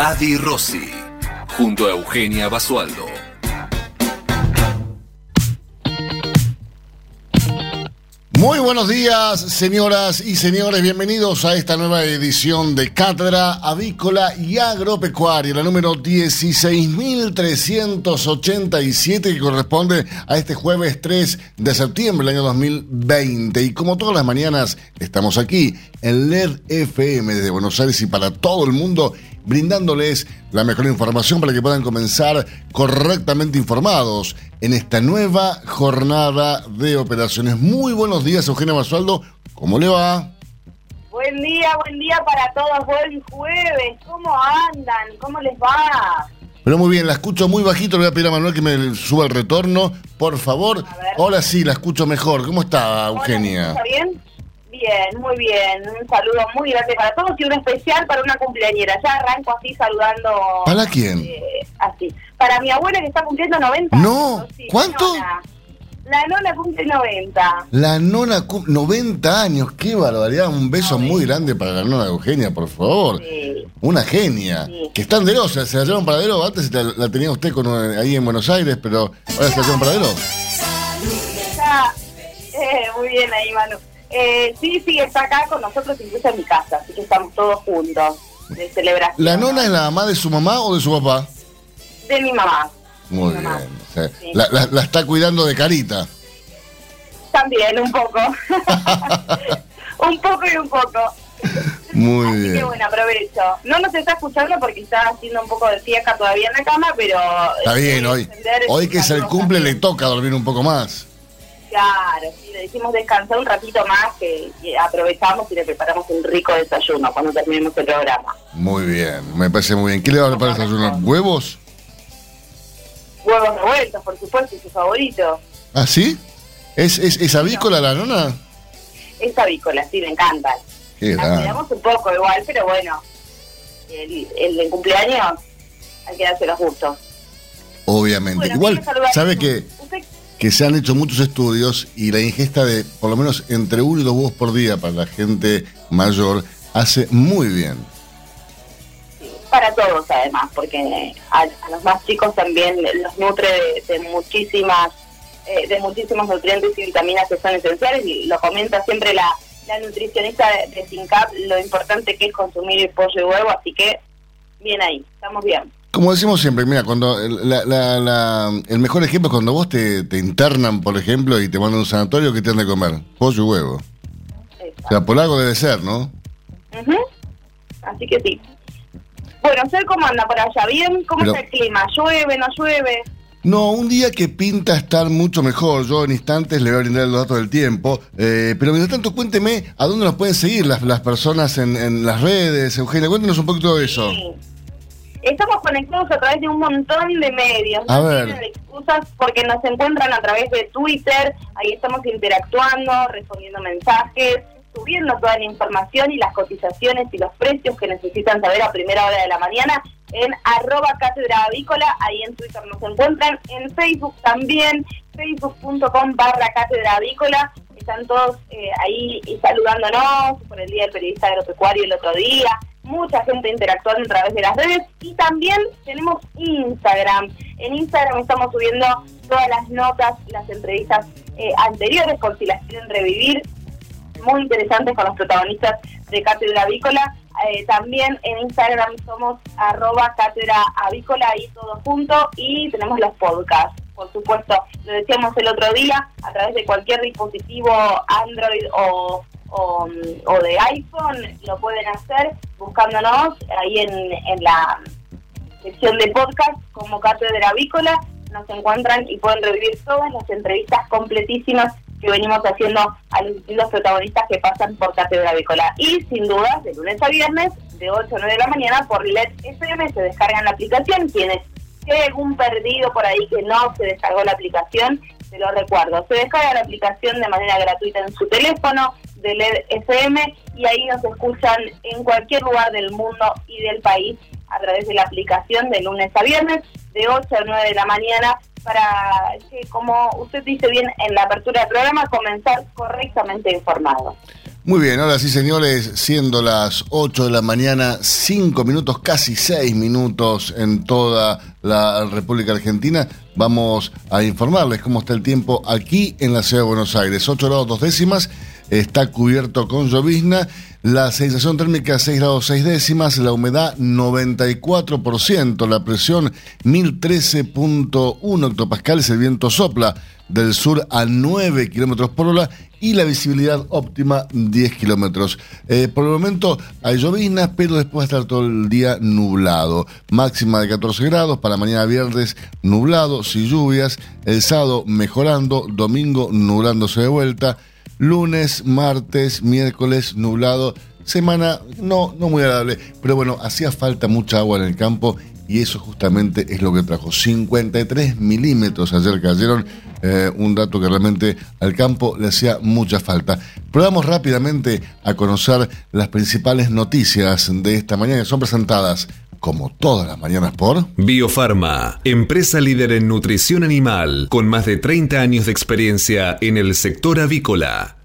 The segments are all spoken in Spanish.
Adi Rossi, junto a Eugenia Basualdo. Muy buenos días, señoras y señores. Bienvenidos a esta nueva edición de Cátedra Avícola y Agropecuaria, la número 16.387, que corresponde a este jueves 3 de septiembre del año 2020. Y como todas las mañanas, estamos aquí en LED FM desde Buenos Aires y para todo el mundo brindándoles la mejor información para que puedan comenzar correctamente informados en esta nueva jornada de operaciones. Muy buenos días, Eugenia Basualdo. ¿Cómo le va? Buen día, buen día para todos. Buen jueves. ¿Cómo andan? ¿Cómo les va? Pero muy bien, la escucho muy bajito. Le voy a pedir a Manuel que me suba el retorno, por favor. Ahora sí, la escucho mejor. ¿Cómo está, Eugenia? ¿Está bien? Bien, muy bien. Un saludo muy grande para todos y un especial para una cumpleañera. Ya arranco así saludando. ¿Para quién? eh, así. Para mi abuela que está cumpliendo 90 No, años, sí, ¿cuánto? La nona. La nona cumple 90. La nona, cum- 90 años, qué barbaridad. Un beso muy grande para la nona de Eugenia, por favor. Sí. Una genia. Sí. Que está en Derosa, se la llevaron para Derosa. Antes la, la tenía usted con, ahí en Buenos Aires, pero ahora se la llevaron para Derosa. Está, eh, muy bien ahí, Manu. Eh, sí, sí, está acá con nosotros, incluso en mi casa, así que estamos todos juntos de celebración. ¿La nona es la mamá de su mamá o de su papá? De mi mamá. Muy Mi bien. mamá. O sea, Sí. la, la- la está cuidando de carita. También, un poco. un poco y un poco. Muy Así bien. bueno, aprovecho. No nos está escuchando porque está haciendo un poco de fiesta todavía en la cama, pero... Está bien, eh, hoy, hoy que es el cumple le toca dormir un poco más. Claro, sí, le decimos descansar un ratito más, que, que aprovechamos y le preparamos un rico desayuno cuando terminemos el programa. Muy bien, me parece muy bien. ¿Qué le va a preparar el desayuno? ¿Huevos? Huevos revueltos, por supuesto, es su favorito. ¿Ah, sí? ¿Es, es, es avícola la nona? Es avícola, sí, le encantan. Qué cuidamos un poco igual, pero bueno, el, el de cumpleaños hay que darse los gustos. Obviamente. Bueno, Igual, sabe que, que se han hecho muchos estudios y la ingesta de por lo menos entre uno y dos huevos por día para la gente mayor hace muy bien. para todos además, porque a, a los más chicos también los nutre de, muchísimas eh, de muchísimos nutrientes y vitaminas que son esenciales y lo comenta siempre la, la nutricionista de, de SINCAP lo importante que es consumir pollo y huevo, así que bien ahí, estamos bien. Como decimos siempre, mira, cuando la- la- la- el mejor ejemplo es cuando vos te, te internan, por ejemplo, y te mandan a un sanatorio, ¿qué te han de comer? Pollo y huevo. O sea, por algo debe ser, ¿no? Ujú. Así que sí. Bueno, ¿usted cómo anda por allá? ¿Bien? ¿Cómo Pero- está el clima? ¿Llueve, no llueve? No, un día que pinta estar mucho mejor. Yo en instantes le voy a brindar los datos del tiempo. Eh, pero mientras tanto, cuénteme a dónde nos pueden seguir las, las personas en, en las redes. Eugenia, cuéntenos un poquito de eso. Sí. Estamos conectados a través de un montón de medios. A no ver. tienen excusas porque nos encuentran a través de Twitter. Ahí estamos interactuando, respondiendo mensajes, subiendo toda la información y las cotizaciones y los precios que necesitan saber a primera hora de la mañana en arroba cátedra avícola. Ahí en Twitter nos encuentran. En Facebook también, facebook.com barra cátedra avícola. Están todos eh, ahí saludándonos por el Día del Periodista Agropecuario el otro día mucha gente interactuando a través de las redes y también tenemos Instagram. En Instagram estamos subiendo todas las notas, las entrevistas eh, anteriores por si las quieren revivir, muy interesantes con los protagonistas de Cátedra Avícola. Eh, también en Instagram somos arroba cátedra avícola y todo junto y tenemos los podcasts. Por supuesto, lo decíamos el otro día, a través de cualquier dispositivo Android o, o, de iPhone, lo pueden hacer buscándonos ahí en, en la sección de podcast como Cátedra Avícola. Nos encuentran y pueden revivir todas las entrevistas completísimas que venimos haciendo a los protagonistas que pasan por Cátedra Avícola. Y sin duda, de lunes a viernes, de 8 a 9 de la mañana, por LED FM se descargan la aplicación. Quienes hay algún perdido por ahí que no se descargó la aplicación, se lo recuerdo. Se descarga la aplicación de manera gratuita en su teléfono de LED FM y ahí nos escuchan en cualquier lugar del mundo y del país a través de la aplicación de lunes a viernes de 8 a 9 de la mañana para que, como usted dice bien en la apertura del programa, comenzar correctamente informado. Muy bien, ahora sí, señores, siendo las 8 de la mañana, 5 minutos, casi 6 minutos en toda la República Argentina, vamos a informarles cómo está el tiempo aquí en la ciudad de Buenos Aires. 8 grados dos décimas, está cubierto con llovizna, la sensación térmica 6 grados 6 décimas, la humedad 94%, la presión 1013.1 hectopascales, el viento sopla del sur a 9 kilómetros por hora. Y la visibilidad óptima 10 kilómetros. Eh, por el momento hay llovinas, pero después va a estar todo el día nublado. Máxima de 14 grados, para mañana viernes nublado, sin lluvias, el sábado mejorando, domingo nublándose de vuelta, lunes, martes, miércoles nublado. Semana no, no muy agradable, pero bueno, hacía falta mucha agua en el campo y eso justamente es lo que trajo. 53 milímetros ayer cayeron, eh, un dato que realmente al campo le hacía mucha falta. Probamos rápidamente a conocer las principales noticias de esta mañana que son presentadas como todas las mañanas por Biofarma, empresa líder en nutrición animal, con más de 30 años de experiencia en el sector avícola.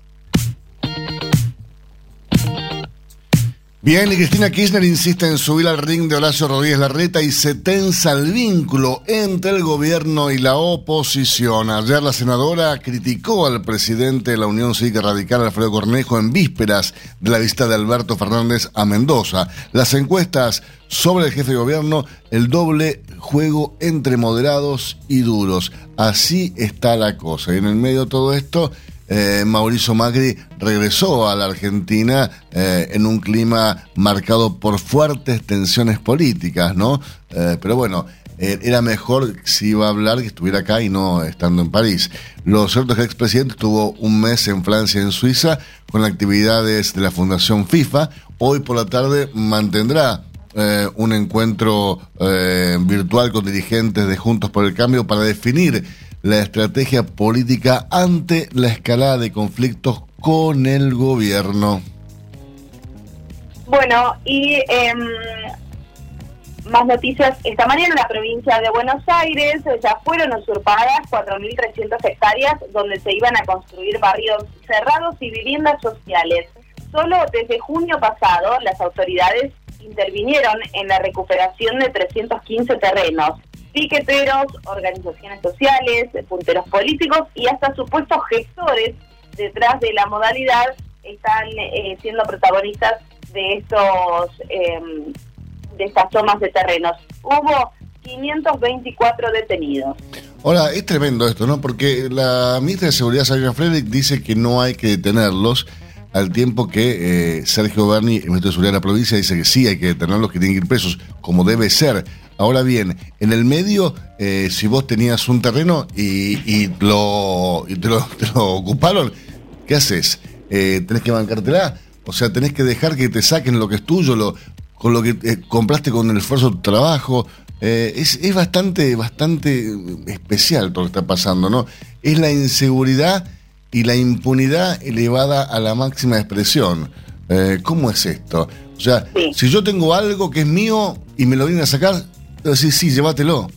Bien, y Cristina Kirchner insiste en subir al ring de Horacio Rodríguez Larreta y se tensa el vínculo entre el gobierno y la oposición. Ayer la senadora criticó al presidente de la Unión Cívica Radical, Alfredo Cornejo, en vísperas de la visita de Alberto Fernández a Mendoza. Las encuestas sobre el jefe de gobierno, el doble juego entre moderados y duros. Así está la cosa. Y en el medio de todo esto eh, Mauricio Macri regresó a la Argentina eh, en un clima marcado por fuertes tensiones políticas, ¿no? Eh, pero bueno, era mejor si iba a hablar que estuviera acá y no estando en París. Lo cierto es que el expresidente estuvo un mes en Francia y en Suiza con actividades de la Fundación FIFA. Hoy por la tarde mantendrá un encuentro virtual con dirigentes de Juntos por el Cambio para definir la estrategia política ante la escalada de conflictos con el gobierno. Bueno, y em, más noticias. Esta mañana en la provincia de Buenos Aires ya fueron usurpadas 4.300 hectáreas donde se iban a construir barrios cerrados y viviendas sociales. Solo desde junio pasado las autoridades intervinieron en la recuperación de 315 terrenos piqueteros, organizaciones sociales, punteros políticos y hasta supuestos gestores detrás de la modalidad están eh, siendo protagonistas de estos em, de estas tomas de terrenos. Hubo 524 detenidos. Ahora, es tremendo esto, ¿no? Porque la ministra de Seguridad, Sabrina Frederick, dice que no hay que detenerlos, al tiempo que eh, Sergio Berni, el ministro de Seguridad de la provincia, dice que sí hay que detenerlos, que tienen que ir presos, como debe ser. Ahora bien, en el medio, eh, si vos tenías un terreno y, lo, te, lo, ocuparon, ¿qué haces? Eh, ¿Tenés que bancártela? O sea, tenés que dejar que te saquen lo que es tuyo, lo, con lo que eh, compraste con el esfuerzo de tu trabajo. es, es bastante, bastante especial todo lo que está pasando, ¿no? Es la inseguridad y la impunidad elevada a la máxima expresión. ¿Cómo es esto? O sea, si yo tengo algo que es mío y me lo vienen a sacar, sí, sí, llévatelo.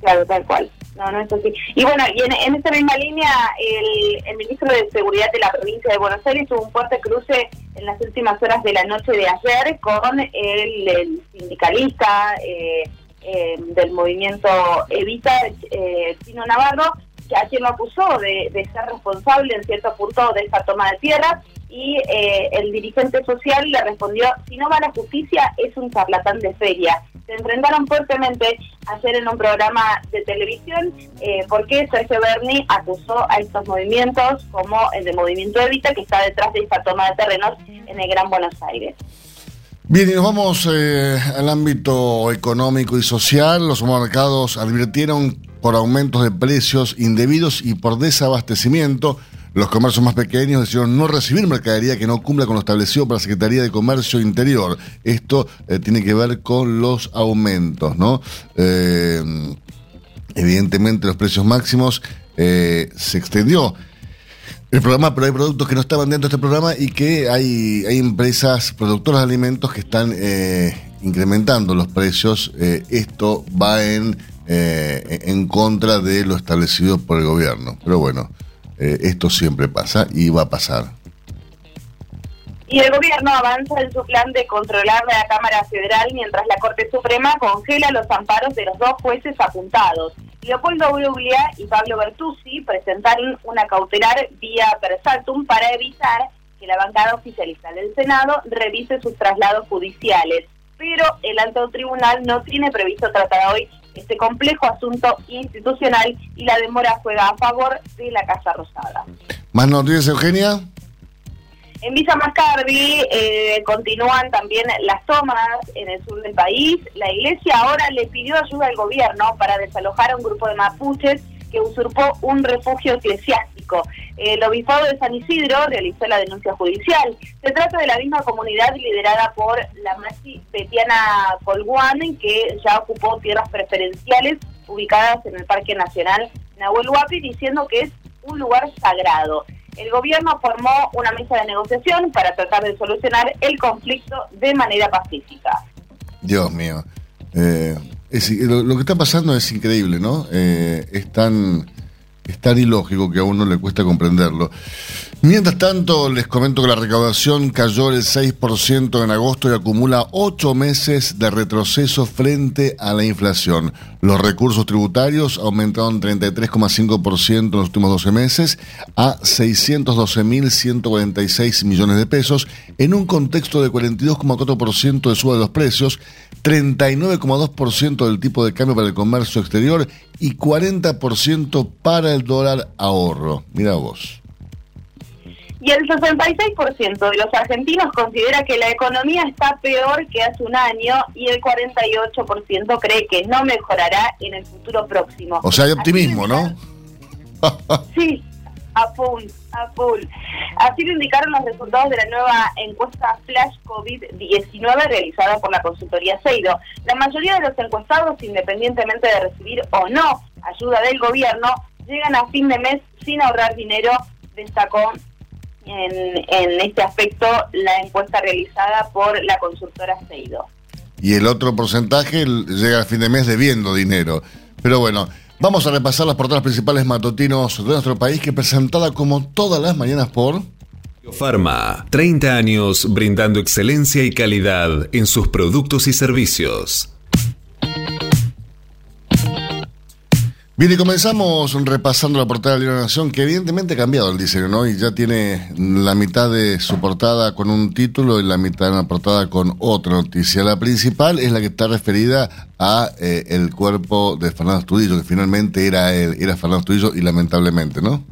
Claro, tal cual. No, no es así. Y bueno, y en, esta misma línea, el, ministro de Seguridad de la provincia de Buenos Aires tuvo un fuerte cruce en las últimas horas de la noche de ayer con el, sindicalista eh, eh, del movimiento Evita, eh, Tino Navarro, a quien lo acusó de, de, ser responsable en cierto punto de esta toma de tierras y eh, el dirigente social le respondió, si no va a la justicia es un charlatán de feria. Se enfrentaron fuertemente ayer en un programa de televisión eh, porque Sergio Berni acusó a estos movimientos como el de Movimiento Evita que está detrás de esta toma de terrenos en el Gran Buenos Aires. Bien, y nos vamos eh, al ámbito económico y social. Los mercados advirtieron por aumentos de precios indebidos y por desabastecimiento. Los comercios más pequeños decidieron no recibir mercadería que no cumpla con lo establecido por la Secretaría de Comercio Interior. Esto eh, tiene que ver con los aumentos, ¿no? Eh, evidentemente los precios máximos eh, se extendió el programa, pero hay productos que no estaban dentro de este programa y que hay, hay empresas productoras de alimentos que están incrementando los precios. esto va en, en contra de lo establecido por el gobierno. Pero bueno. Eh, esto siempre pasa y va a pasar. Y el gobierno avanza en su plan de controlar la Cámara Federal mientras la Corte Suprema congela los amparos de los dos jueces apuntados. Leopoldo Bruglia y Pablo Bertuzzi presentaron una cautelar vía Persaltum para evitar que la bancada oficialista del Senado revise sus traslados judiciales. Pero el alto tribunal no tiene previsto tratar hoy este complejo asunto institucional y la demora juega a favor de la Casa Rosada. ¿Más noticias, Eugenia? En Villa Mascardi eh, continúan también las tomas en el sur del país. La iglesia ahora le pidió ayuda al gobierno para desalojar a un grupo de mapuches que usurpó un refugio eclesiástico. El obispado de San Isidro realizó la denuncia judicial. Se trata de la misma comunidad liderada por la Maxi Betiana Colguán, que ya ocupó tierras preferenciales ubicadas en el Parque Nacional Nahuel Huapi, diciendo que es un lugar sagrado. El gobierno formó una mesa de negociación para tratar de solucionar el conflicto de manera pacífica. Dios mío. Eh, lo, que está pasando es increíble, ¿no? Eh, es tan ilógico que a uno le cuesta comprenderlo. Mientras tanto, les comento que la recaudación cayó el 6% en agosto y acumula 8 meses de retroceso frente a la inflación. Los recursos tributarios aumentaron 33,5% en los últimos 12 meses a 612.146 millones de pesos en un contexto de 42,4% de suba de los precios, 39,2% del tipo de cambio para el comercio exterior y 40% para el dólar ahorro. Mira vos. Y el 66% de los argentinos considera que la economía está peor que hace un año y el 48% cree que no mejorará en el futuro próximo. O sea, hay optimismo, ¿no? sí, a full, a full. Así lo indicaron los resultados de la nueva encuesta Flash COVID-19 realizada por la consultoría Seido. La mayoría de los encuestados, independientemente de recibir o no ayuda del gobierno, llegan a fin de mes sin ahorrar dinero, destacó en, en este aspecto la encuesta realizada por la consultora Seido. Y el otro porcentaje llega a fin de mes debiendo dinero. Pero bueno, vamos a repasar las portadas principales matutinos de nuestro país que presentada como todas las mañanas por... Pharma, 30 años brindando excelencia y calidad en sus productos y servicios. Bien, y comenzamos repasando la portada de la Nación, que evidentemente ha cambiado el diseño, ¿no? Y ya tiene la mitad de su portada con un título y la mitad de la portada con otra noticia. La principal es la que está referida a eh, el cuerpo de Fernando Astudillo, que finalmente era, él, era Fernando Astudillo y lamentablemente, ¿no?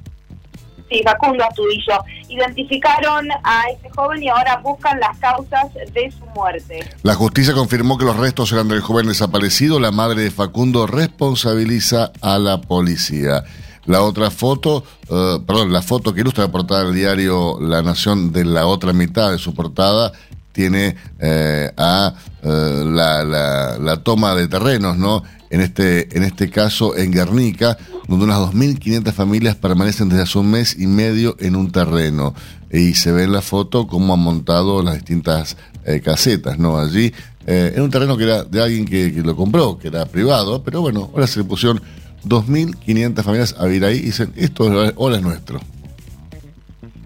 Sí, Facundo Astudillo. Identificaron a este joven y ahora buscan las causas de su muerte. La justicia confirmó que los restos eran del joven desaparecido. La madre de Facundo responsabiliza a la policía. La otra foto, eh, perdón, la foto que ilustra la portada del diario La Nación de la otra mitad de su portada tiene eh, a eh, la, la, la, toma de terrenos, ¿no? En este, en este caso en Guernica, donde unas 2.500 familias permanecen desde hace un mes y medio en un terreno. Y se ve en la foto cómo han montado las distintas eh, casetas, ¿no? Allí, eh, en un terreno que era de alguien que, lo compró, que era privado, pero bueno, ahora se le pusieron 2.500 familias a vivir ahí y dicen, esto ahora es nuestro.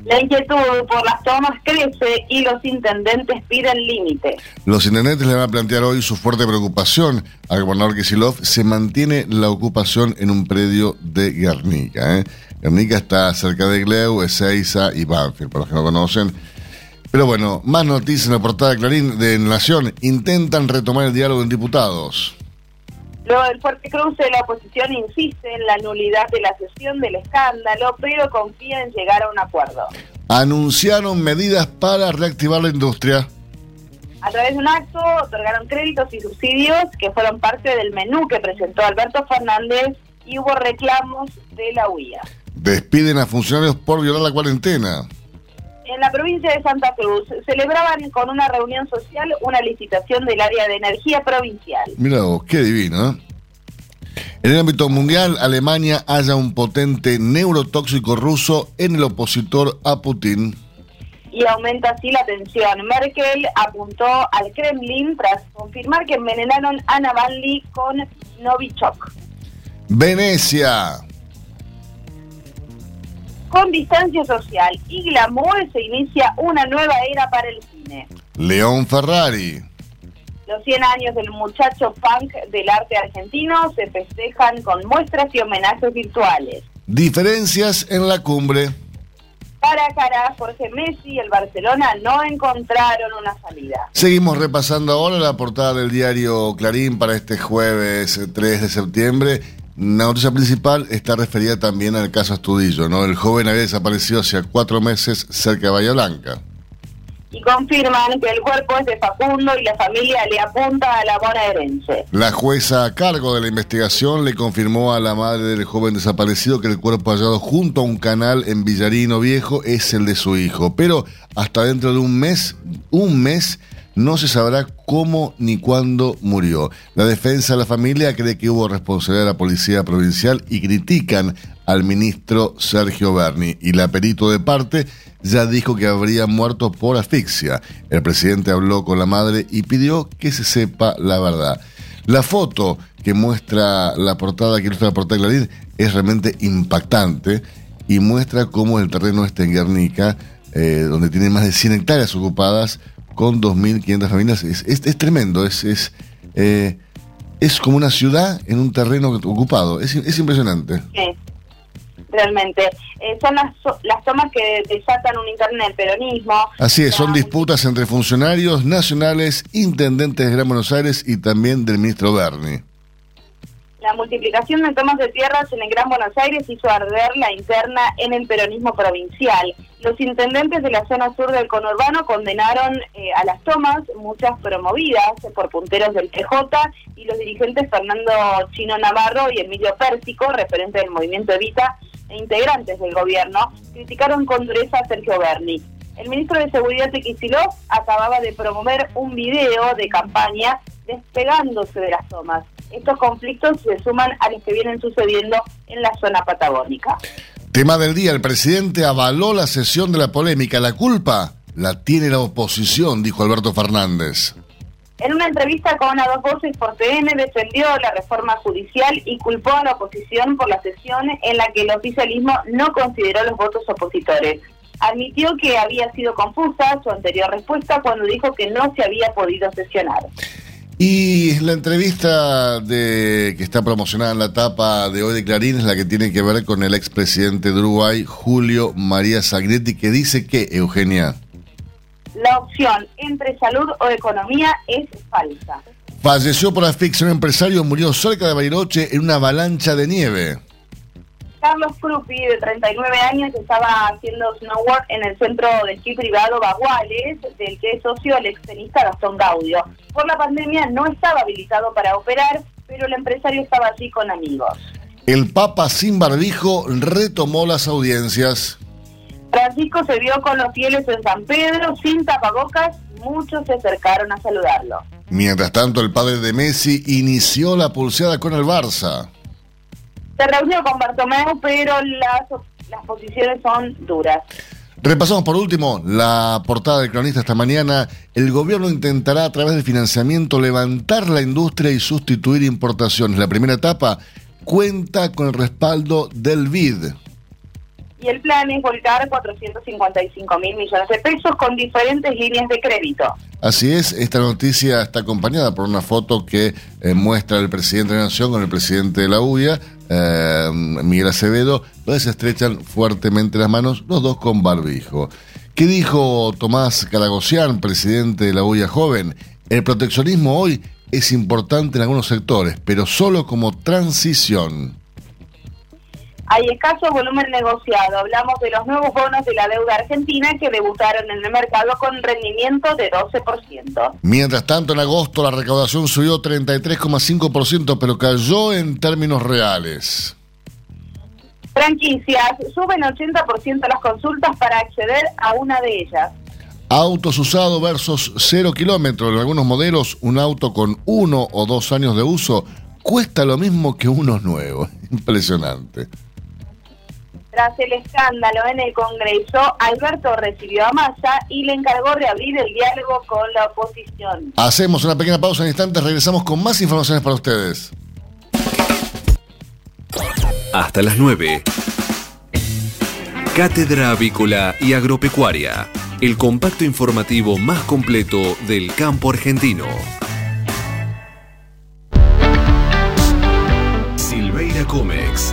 La inquietud por las tomas crece y los intendentes piden límite. Los intendentes le van a plantear hoy su fuerte preocupación al gobernador Kisilov. Se mantiene la ocupación en un predio de Guernica. ¿eh? Guernica está cerca de Gleu, Ezeiza y Banfield, para los que no conocen. Pero bueno, más noticias en la portada de Clarín de Nación. Intentan retomar el diálogo en diputados. Luego del fuerte cruce, la oposición insiste en la nulidad de la sesión del escándalo, pero confía en llegar a un acuerdo. Anunciaron medidas para reactivar la industria. A través de un acto otorgaron créditos y subsidios que fueron parte del menú que presentó Alberto Fernández y hubo reclamos de la UIA. Despiden a funcionarios por violar la cuarentena. La provincia de Santa Cruz celebraban con una reunión social una licitación del área de energía provincial. Mira vos, qué divino. ¿eh? En el ámbito mundial, Alemania halla un potente neurotóxico ruso en el opositor a Putin. Y aumenta así la tensión. Merkel apuntó al Kremlin tras confirmar que envenenaron a Navalny con Novichok. Venecia. Con distancia social y glamour se inicia una nueva era para el cine. León Ferrari. Los 100 años del muchacho punk del arte argentino se festejan con muestras y homenajes virtuales. Diferencias en la cumbre. Cara a cara, Jorge Messi y el Barcelona no encontraron una salida. Seguimos repasando ahora la portada del diario Clarín para este jueves 3 de septiembre. La noticia principal está referida también al caso Astudillo, ¿no? El joven había desaparecido hace cuatro meses cerca de Bahía Blanca. Y confirman que el cuerpo es de Facundo y la familia le apunta a la bonaerense. La jueza a cargo de la investigación le confirmó a la madre del joven desaparecido que el cuerpo hallado junto a un canal en Villarino Viejo es el de su hijo. Pero hasta dentro de un mes, un mes, no se sabrá cómo ni cuándo murió. La defensa de la familia cree que hubo responsabilidad de la Policía Provincial y critican al ministro Sergio Berni. Y la perito de parte ya dijo que habría muerto por asfixia. El presidente habló con la madre y pidió que se sepa la verdad. La foto que muestra la portada, que ilustra la portada de Clarín, es realmente impactante y muestra cómo el terreno está en Guernica, eh, donde tiene más de 100 hectáreas ocupadas, con 2.500 familias. Es, es, tremendo, es, es, eh, es como una ciudad en un terreno ocupado. Es, es impresionante. Sí, realmente. Eh, son las, las tomas que desatan un internet del peronismo. Así es, son disputas entre funcionarios nacionales, intendentes de Gran Buenos Aires y también del ministro Berni. La multiplicación de tomas de tierras en el Gran Buenos Aires hizo arder la interna en el peronismo provincial. Los intendentes de la zona sur del conurbano condenaron eh, a las tomas, muchas promovidas por punteros del PJ, y los dirigentes Fernando Chino Navarro y Emilio Pérsico, referente del movimiento Evita, e integrantes del gobierno, criticaron con dureza a Sergio Berni. El ministro de Seguridad de Kicillof acababa de promover un video de campaña despegándose de las tomas. Estos conflictos se suman a los que vienen sucediendo en la zona patagónica. Tema del día, el presidente avaló la sesión de la polémica. La culpa la tiene la oposición, dijo Alberto Fernández. En una entrevista con A Dos Voces por TN defendió la reforma judicial y culpó a la oposición por la sesión en la que el oficialismo no consideró los votos opositores. Admitió que había sido confusa su anterior respuesta cuando dijo que no se había podido sesionar. Y la entrevista de que está promocionada en la tapa de hoy de Clarín es la que tiene que ver con el expresidente de Uruguay, Julio María Sagretti, que dice que, Eugenia. La opción entre salud o economía es falsa. Falleció por asfixia un empresario, murió cerca de Bariloche en una avalancha de nieve. Carlos Crupi, de 39 años, estaba haciendo snowboard en el centro de esquí privado Baguales, del que es socio el extenista Gastón Gaudio. Por la pandemia no estaba habilitado para operar, pero el empresario estaba allí con amigos. El Papa sin barbijo retomó las audiencias. Francisco se vio con los fieles en San Pedro sin tapabocas, muchos se acercaron a saludarlo. Mientras tanto, el padre de Messi inició la pulseada con el Barça se reunió con Bartomeu, pero las, las posiciones son duras. Repasamos por último la portada del cronista esta mañana. El gobierno intentará a través del financiamiento levantar la industria y sustituir importaciones. La primera etapa cuenta con el respaldo del BID y el plan es volcar 455 mil millones de pesos con diferentes líneas de crédito. Así es, esta noticia está acompañada por una foto que eh, muestra el presidente de la Nación con el presidente de la UIA, eh, Miguel Acevedo, donde se estrechan fuertemente las manos, los dos con barbijo. ¿Qué dijo Tomás Calagosian, presidente de la UIA joven? El proteccionismo hoy es importante en algunos sectores, pero solo como transición. Hay escaso volumen negociado. Hablamos de los nuevos bonos de la deuda argentina que debutaron en el mercado con rendimiento de 12%. Mientras tanto, en agosto la recaudación subió 33,5%, pero cayó en términos reales. Franquicias, suben 80% las consultas para acceder a una de ellas. Autos usados versus cero kilómetros. En algunos modelos, un auto con uno o dos años de uso cuesta lo mismo que unos nuevos. Impresionante. Tras el escándalo en el Congreso, Alberto recibió a Massa y le encargó de abrir el diálogo con la oposición. Hacemos una pequeña pausa en instantes, regresamos con más informaciones para ustedes. Hasta las 9. Cátedra Avícola y Agropecuaria el compacto informativo más completo del campo argentino. Silveira Comex,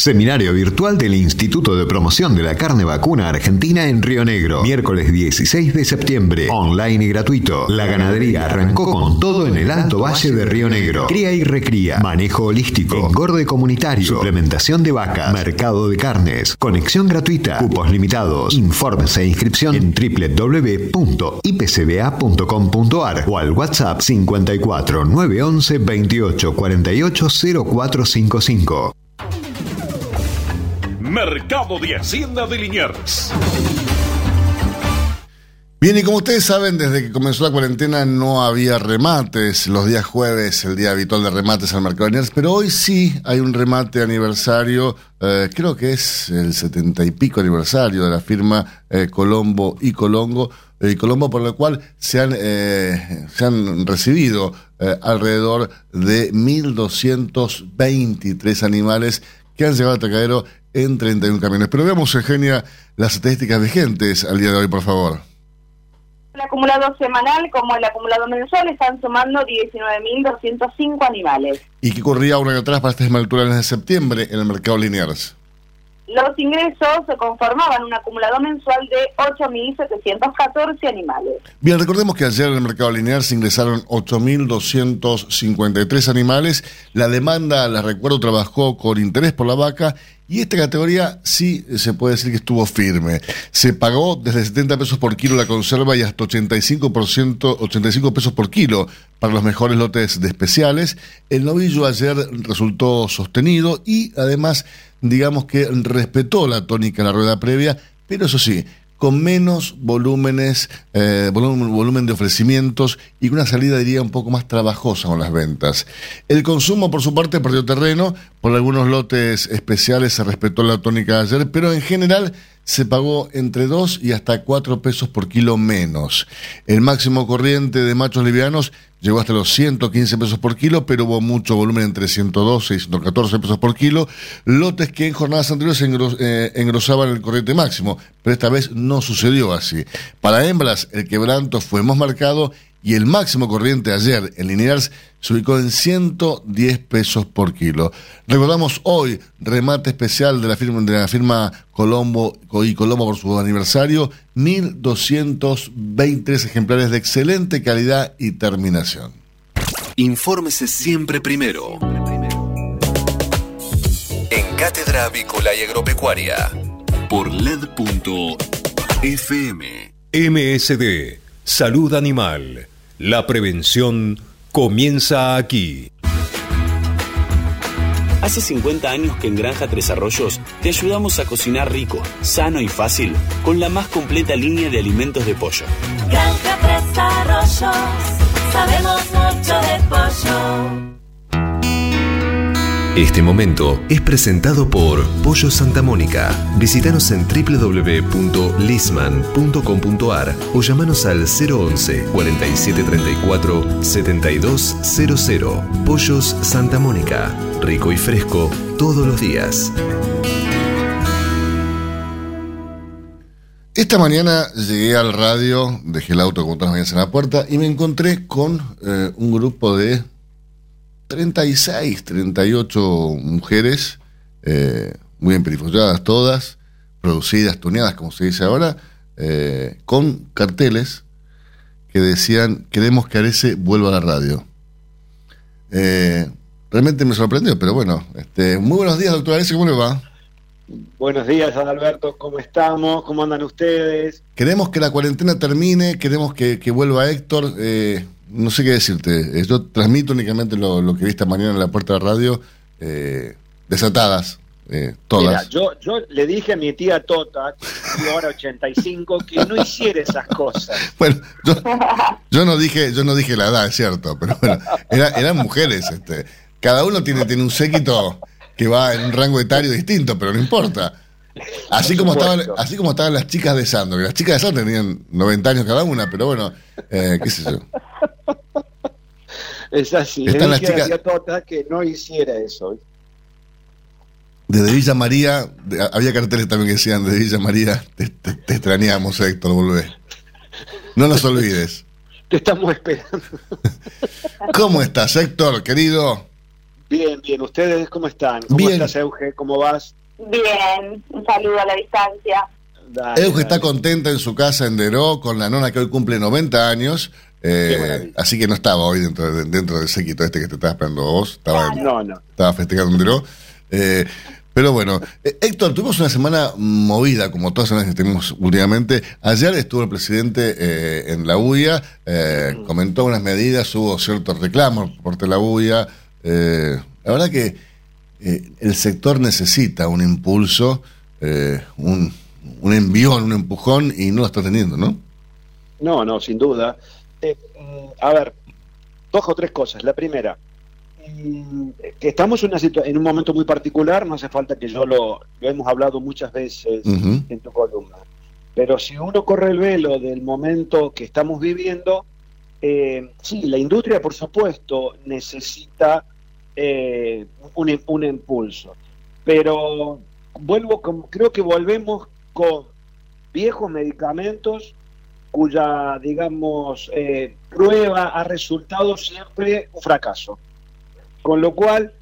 Seminario virtual del Instituto de Promoción de la Carne Vacuna Argentina en Río Negro. Miércoles 16 de septiembre. Online y gratuito. La ganadería arrancó con todo en el Alto Valle de Río Negro. Cría y recría. Manejo holístico. Engorde comunitario. Suplementación de vacas. Mercado de carnes. Conexión gratuita. Cupos limitados. Informes e inscripción en www.ipcba.com.ar o al WhatsApp 54 911 28 48 0455. Mercado de Hacienda de Liniers. Bien, y como ustedes saben, desde que comenzó la cuarentena no había remates los días jueves, el día habitual de remates al mercado de Liniers, pero hoy sí hay un remate aniversario, eh, creo que es el setenta y pico aniversario de la firma eh, Colombo y Colongo, eh, y Colombo por lo cual se han, se han recibido alrededor de 1.223 animales que han llegado al Tacadero en 31 camiones. Pero veamos, Eugenia, las estadísticas vigentes al día de hoy, por favor. El acumulado semanal como el acumulado mensual están sumando 19.205 animales. ¿Y qué ocurría un año atrás para estas alturas de septiembre en el mercado lineal? Los ingresos se conformaban un acumulado mensual de 8.714 animales. Bien, recordemos que ayer en el mercado lineal se ingresaron 8.253 animales. La demanda, les recuerdo, trabajó con interés por la vaca y esta categoría sí se puede decir que estuvo firme. Se pagó desde 70 pesos por kilo la conserva y hasta 85%, 85 pesos por kilo para los mejores lotes de especiales. El novillo ayer resultó sostenido y además digamos que respetó la tónica de la rueda previa, pero eso sí, con menos volúmenes, eh, volumen, de ofrecimientos y una salida, diría, un poco más trabajosa con las ventas. El consumo, por su parte, perdió terreno. Por algunos lotes especiales se respetó la tónica de ayer, pero en general se pagó entre 2 y hasta 4 pesos por kilo menos. El máximo corriente de machos livianos llegó hasta los 115 pesos por kilo, pero hubo mucho volumen entre 112 y 114 pesos por kilo. Lotes que en jornadas anteriores eh, engrosaban el corriente máximo, pero esta vez no sucedió así. Para hembras, el quebranto fue más marcado y el máximo corriente ayer en linears se ubicó en 110 pesos por kilo. Recordamos hoy remate especial de la firma, de la firma Colombo y Colombo por su aniversario, 1.223 ejemplares de excelente calidad y terminación. Infórmese siempre primero. En Cátedra Avícola y Agropecuaria por LED.fm. MSD, Salud Animal. La prevención comienza aquí. Hace 50 años que en Granja Tres Arroyos te ayudamos a cocinar rico, sano y fácil con la más completa línea de alimentos de pollo. Granja Tres Arroyos, sabemos mucho de pollo. Este momento es presentado por Pollo Santa Mónica. Visítanos en www.lisman.com.ar o llamanos al 011 4734 7200. Pollos Santa Mónica. Rico y fresco todos los días. Esta mañana llegué al radio, dejé el auto como todas las mañanas en la puerta y me encontré con eh, un grupo de 36, 38 mujeres, eh, muy emperifolladas todas, producidas, tuneadas, como se dice ahora, eh, con carteles que decían, queremos que Arece vuelva a la radio. Eh, realmente me sorprendió, pero bueno, este, muy buenos días, doctor Arece, ¿cómo le va? Buenos días, Adalberto, ¿cómo estamos? ¿Cómo andan ustedes? Queremos que la cuarentena termine, queremos que, que vuelva Héctor. Eh, no sé qué decirte. Eh, Yo transmito únicamente lo, lo que vi esta mañana en la puerta de la radio, eh, desatadas, eh, todas. Mira, yo, yo le dije a mi tía Tota, que ahora 85, que no hiciera esas cosas. Bueno, yo, yo no dije, yo no dije la edad, es cierto, pero bueno, era- eran mujeres, este. Cada uno tiene, tiene un séquito que va en un rango etario distinto, pero no importa. Así como estaban, así como estaban las chicas de Sando, que las chicas de Sando tenían 90 años cada una, pero bueno, eh, qué sé yo. Es así. Están le las chicas- Tota que no hiciera eso. Desde Villa María, de- había carteles también que decían, desde Villa María, te, te- te extrañamos, Héctor, volvé. No nos olvides. Te estamos esperando. ¿Cómo estás, Héctor, querido? Bien, bien. ¿Ustedes cómo están? ¿Cómo Bien. estás, Euge? ¿Cómo vas? Bien, un saludo a la distancia. Dale, Euge está contenta en su casa en Deró con la nona que hoy cumple 90 años. Eh, así que no estaba hoy dentro, de- dentro del séquito este que te estaba esperando vos. Estaba, No, no. estaba festejando Deró. Eh, pero bueno, eh, Héctor, tuvimos una semana movida, como todas las semanas que tenemos últimamente. Ayer estuvo el presidente eh, en la UIA, Mm. comentó unas medidas, hubo ciertos reclamos por parte de la UIA. La verdad que el sector necesita un impulso, un, un envión, un empujón, y no lo está teniendo, ¿no? No, no, sin duda. Mm, a ver, dos o tres cosas. La primera, mm, que estamos en, una en un momento muy particular, no hace falta que yo lo, lo hemos hablado muchas veces en tu columna. Pero si uno corre el velo del momento que estamos viviendo, eh, sí, la industria, por supuesto, necesita eh, un, un impulso. Pero vuelvo con- creo que volvemos con viejos medicamentos cuya, digamos, eh, prueba ha resultado siempre un fracaso. Con lo cual,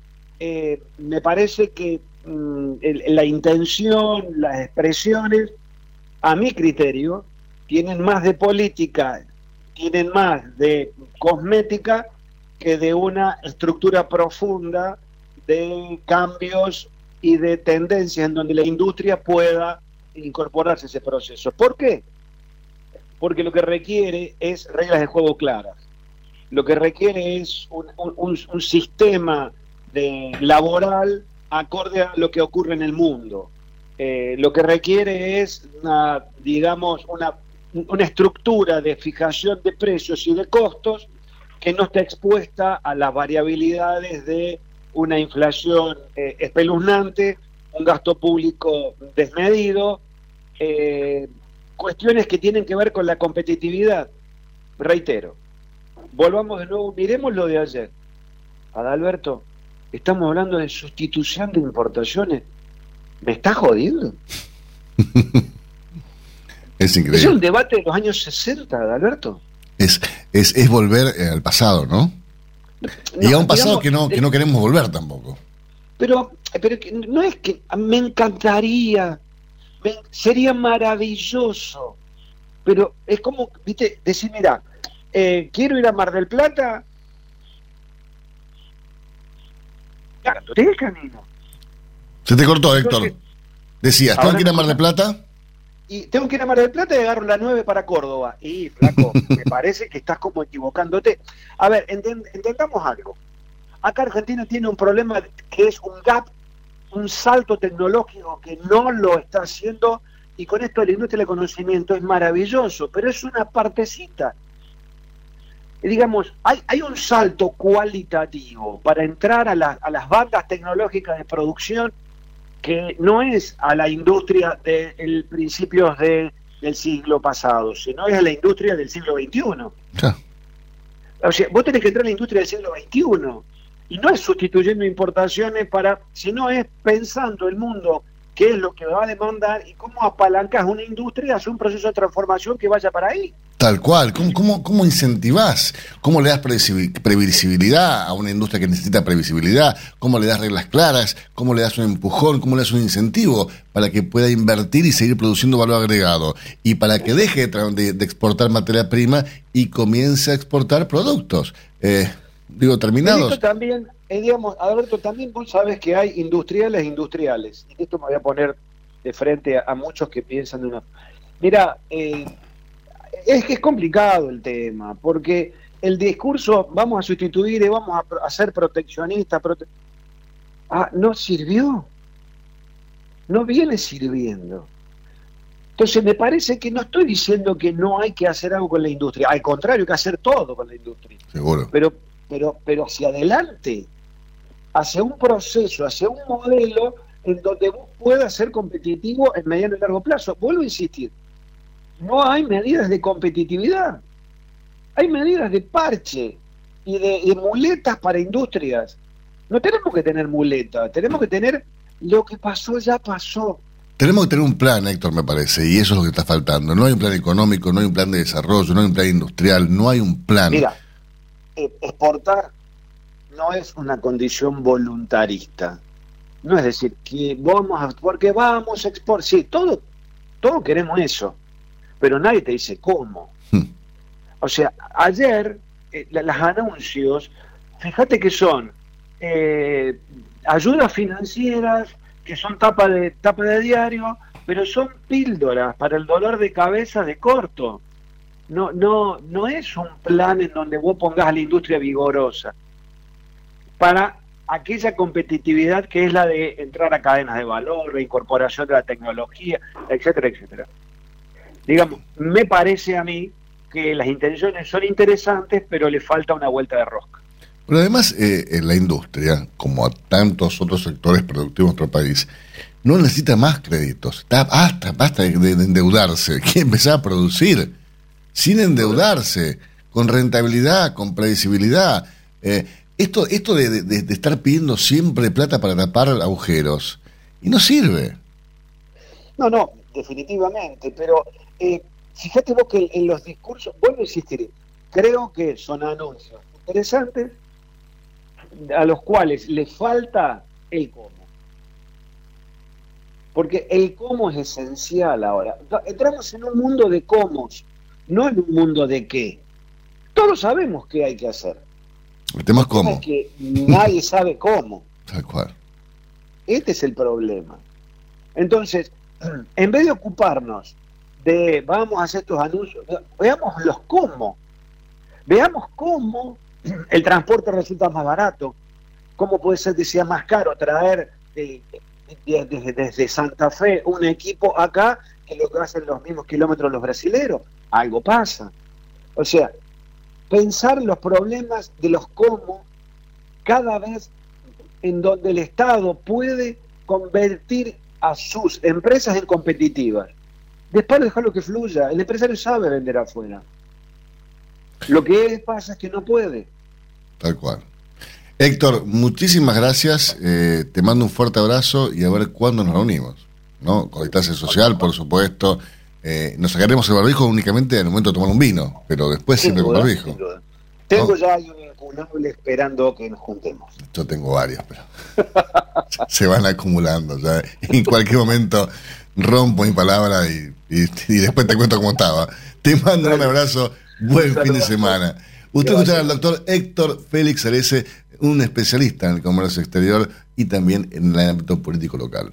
eh, me parece que mm, la intención, las expresiones, a mi criterio, tienen más de política, tienen más de cosmética que de una estructura profunda de cambios y de tendencias en donde la industria pueda incorporarse a ese proceso. ¿Por qué? Porque lo que requiere es reglas de juego claras. Lo que requiere es un, sistema laboral acorde a lo que ocurre en el mundo. Eh, lo que requiere es una, digamos, una, estructura de fijación de precios y de costos que no esté expuesta a las variabilidades de una inflación eh, espeluznante, un gasto público desmedido, eh, cuestiones que tienen que ver con la competitividad. Reitero, volvamos de nuevo, miremos lo de ayer. Adalberto, estamos hablando de sustitución de importaciones. ¿Me está jodiendo? Es Es increíble. un debate de los años 60, Adalberto. Es, es, es volver eh, al pasado, ¿no? y a un pasado digamos, que no, que no queremos volver tampoco. Pero, pero no es que me encantaría, sería maravilloso, pero es como, viste, decir, mira, eh, quiero ir a Mar del Plata. Tenés camino. Se te cortó, Héctor. Entonces, Decías, ¿tengo que ir a Mar del Plata? Y tengo que ir a Mar del Plata y agarro la 9 para Córdoba. Y, flaco, me parece que estás como equivocándote. A ver, enten- entendamos algo. acá Argentina tiene un problema que es un gap, un salto tecnológico que no lo está haciendo y con esto la industria del conocimiento es maravilloso, pero es una partecita. digamos, hay, hay un salto cualitativo para entrar a, a las bandas tecnológicas de producción que no es a la industria de el principios de, del siglo pasado, sino es a la industria del siglo XXI. O sea, vos tenés que entrar a la industria del siglo XXI y no es sustituyendo importaciones para, sino es pensando el mundo qué es lo que va a demandar y cómo apalancas una industria hacia un proceso de transformación que vaya para ahí. Tal cual, ¿cómo, cómo, cómo incentivás? ¿Cómo le das previsibilidad a una industria que necesita previsibilidad? ¿Cómo le das reglas claras? ¿Cómo le das un empujón? ¿Cómo le das un incentivo para que pueda invertir y seguir produciendo valor agregado? Y para que deje de, exportar materia prima y comience a exportar productos. Eh, digo, terminados. también, eh, digamos, Alberto, también vos sabes que hay industriales industriales. Y esto me voy a poner de frente a, muchos que piensan de una... Mira, eh, es que es complicado el tema, porque el discurso vamos a sustituir y vamos a, ser proteccionistas, ah, no sirvió, no viene sirviendo. Entonces me parece que no estoy diciendo que no hay que hacer algo con la industria, al contrario, hay que hacer todo con la industria. Seguro. Pero, pero, pero hacia adelante, hacia un proceso, hacia un modelo en donde vos puedas ser competitivo en mediano y largo plazo. Vuelvo a insistir, no hay medidas de competitividad. Hay medidas de parche y de, muletas para industrias. No tenemos que tener muletas, tenemos que tener lo que pasó ya pasó. Tenemos que tener un plan, Héctor, me parece, y eso es lo que está faltando. No hay un plan económico, no hay un plan de desarrollo, no hay un plan industrial, no hay un plan. Mira, exportar no es una condición voluntarista. No es decir, que vamos a, porque vamos a exportar. Sí, todo, todos queremos eso pero nadie te dice cómo. Hmm. O sea, ayer eh, los anuncios, fíjate que son eh, ayudas financieras, que son tapa de, tapa de diario, pero son píldoras para el dolor de cabeza de corto. No, no, no es un plan en donde vos pongas a la industria vigorosa. Para aquella competitividad que es la de entrar a cadenas de valor, la incorporación de la tecnología, etcétera, etcétera digamos, me parece a mí que las intenciones son interesantes, pero le falta una vuelta de rosca. Pero además, eh, en la industria, como a tantos otros sectores productivos de nuestro país, no necesita más créditos. Basta, basta de, endeudarse. Quiere empezar a producir sin endeudarse, con rentabilidad, con previsibilidad. Eh, esto esto de, de, estar pidiendo siempre plata para tapar agujeros, y no sirve. No, no, definitivamente, pero eh, fíjate vos que en los discursos, vuelvo a insistir, creo que son anuncios interesantes a los cuales le falta el cómo. Porque el cómo es esencial ahora. Entramos en un mundo de cómo, no en un mundo de qué. Todos sabemos qué hay que hacer. El tema es cómo. que nadie sabe cómo. Tal cual. Este es el problema. Entonces, en vez de ocuparnos de vamos a hacer estos anuncios, veamos los cómo, veamos cómo el transporte resulta más barato, cómo puede ser que sea más caro traer eh, desde, Santa Fe un equipo acá que lo que hacen los mismos kilómetros los brasileros, algo pasa. O sea, pensar los problemas de los cómo cada vez en donde el Estado puede convertir a sus empresas en competitivas Después dejarlo que fluya. El empresario sabe vender afuera. Lo que pasa es que no puede. Tal cual. Héctor, muchísimas gracias. Eh, te mando un fuerte abrazo y a ver cuándo nos reunimos. ¿no? Con social, por supuesto. Eh, nos sacaremos el barbijo únicamente en el momento de tomar un vino, pero después siempre con barbijo. Tengo ya un incunable esperando que nos juntemos. Yo tengo varios, pero se van acumulando. Ya. En cualquier momento rompo mi palabra y, después te cuento cómo estaba. Te mando un abrazo, buen fin de semana. Usted escucha al doctor Héctor Félix Arece, un especialista en el comercio exterior y también en el ámbito político local.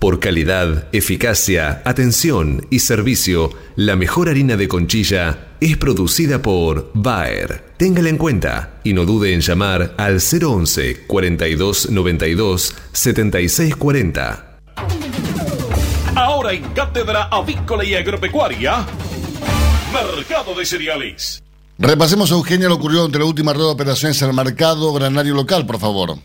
Por calidad, eficacia, atención y servicio, la mejor harina de conchilla es producida por Bayer. Téngala en cuenta y no dude en llamar al 011 42 92 76 40. Ahora en Cátedra Avícola y Agropecuaria, Mercado de Cereales. Repasemos, Eugenia, lo ocurrido entre la última rueda de operaciones en el mercado granario local, por favor.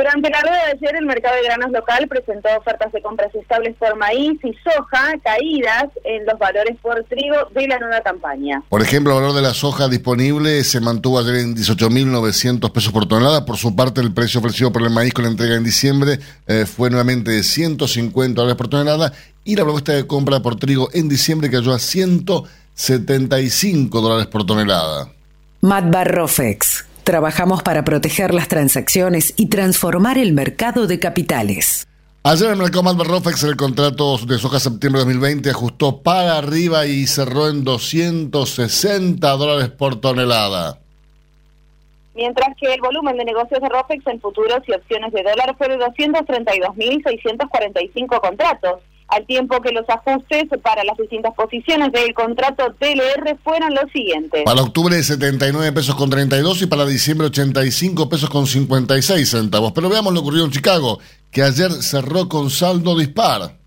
Durante la rueda de ayer, el mercado de granos local presentó ofertas de compras estables por maíz y soja, caídas en los valores por trigo de la nueva campaña. Por ejemplo, el valor de la soja disponible se mantuvo ayer en 18.900 pesos por tonelada. Por su parte, el precio ofrecido por el maíz con la entrega en diciembre eh, fue nuevamente de 150 dólares por tonelada y la propuesta de compra por trigo en diciembre cayó a 175 dólares por tonelada. Matt Barrofex Trabajamos para proteger las transacciones y transformar el mercado de capitales. Ayer en el mercado Malbarrofex el contrato de soja septiembre de 2020 ajustó para arriba y cerró en 260 dólares por tonelada. Mientras que el volumen de negocios de ROFEX en futuros y opciones de dólar fue de 232.645 contratos, al tiempo que los ajustes para las distintas posiciones del contrato TLR fueron los siguientes. Para octubre 79 pesos con 32 y para diciembre 85 pesos con 56 centavos. Pero veamos lo ocurrido en Chicago, que ayer cerró con saldo dispar.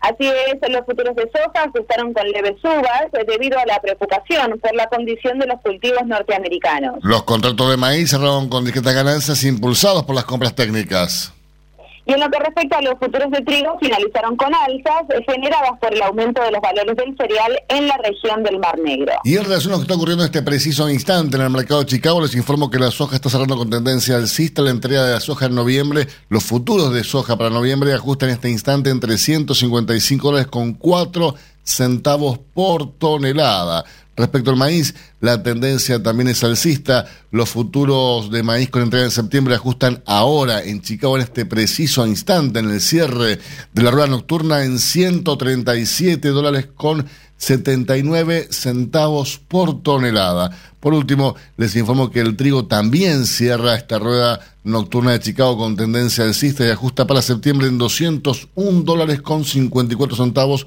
Así es, los futuros de soja ajustaron con leves subas debido a la preocupación por la condición de los cultivos norteamericanos. Los contratos de maíz cerraron con discretas ganancias impulsados por las compras técnicas. Y en lo que respecta a los futuros de trigo, finalizaron con alzas generadas por el aumento de los valores del cereal en la región del Mar Negro. Y en relación a lo que está ocurriendo en este preciso instante en el mercado de Chicago, les informo que la soja está cerrando con tendencia alcista. La entrega de la soja en noviembre, los futuros de soja para noviembre ajustan en este instante entre 155 dólares con 4 centavos por tonelada. Respecto al maíz, la tendencia también es alcista. Los futuros de maíz con entrega en septiembre ajustan ahora en Chicago en este preciso instante, en el cierre de la rueda nocturna, en 137 dólares con 79 centavos por tonelada. Por último, les informo que el trigo también cierra esta rueda nocturna de Chicago con tendencia alcista y ajusta para septiembre en 201 dólares con 54 centavos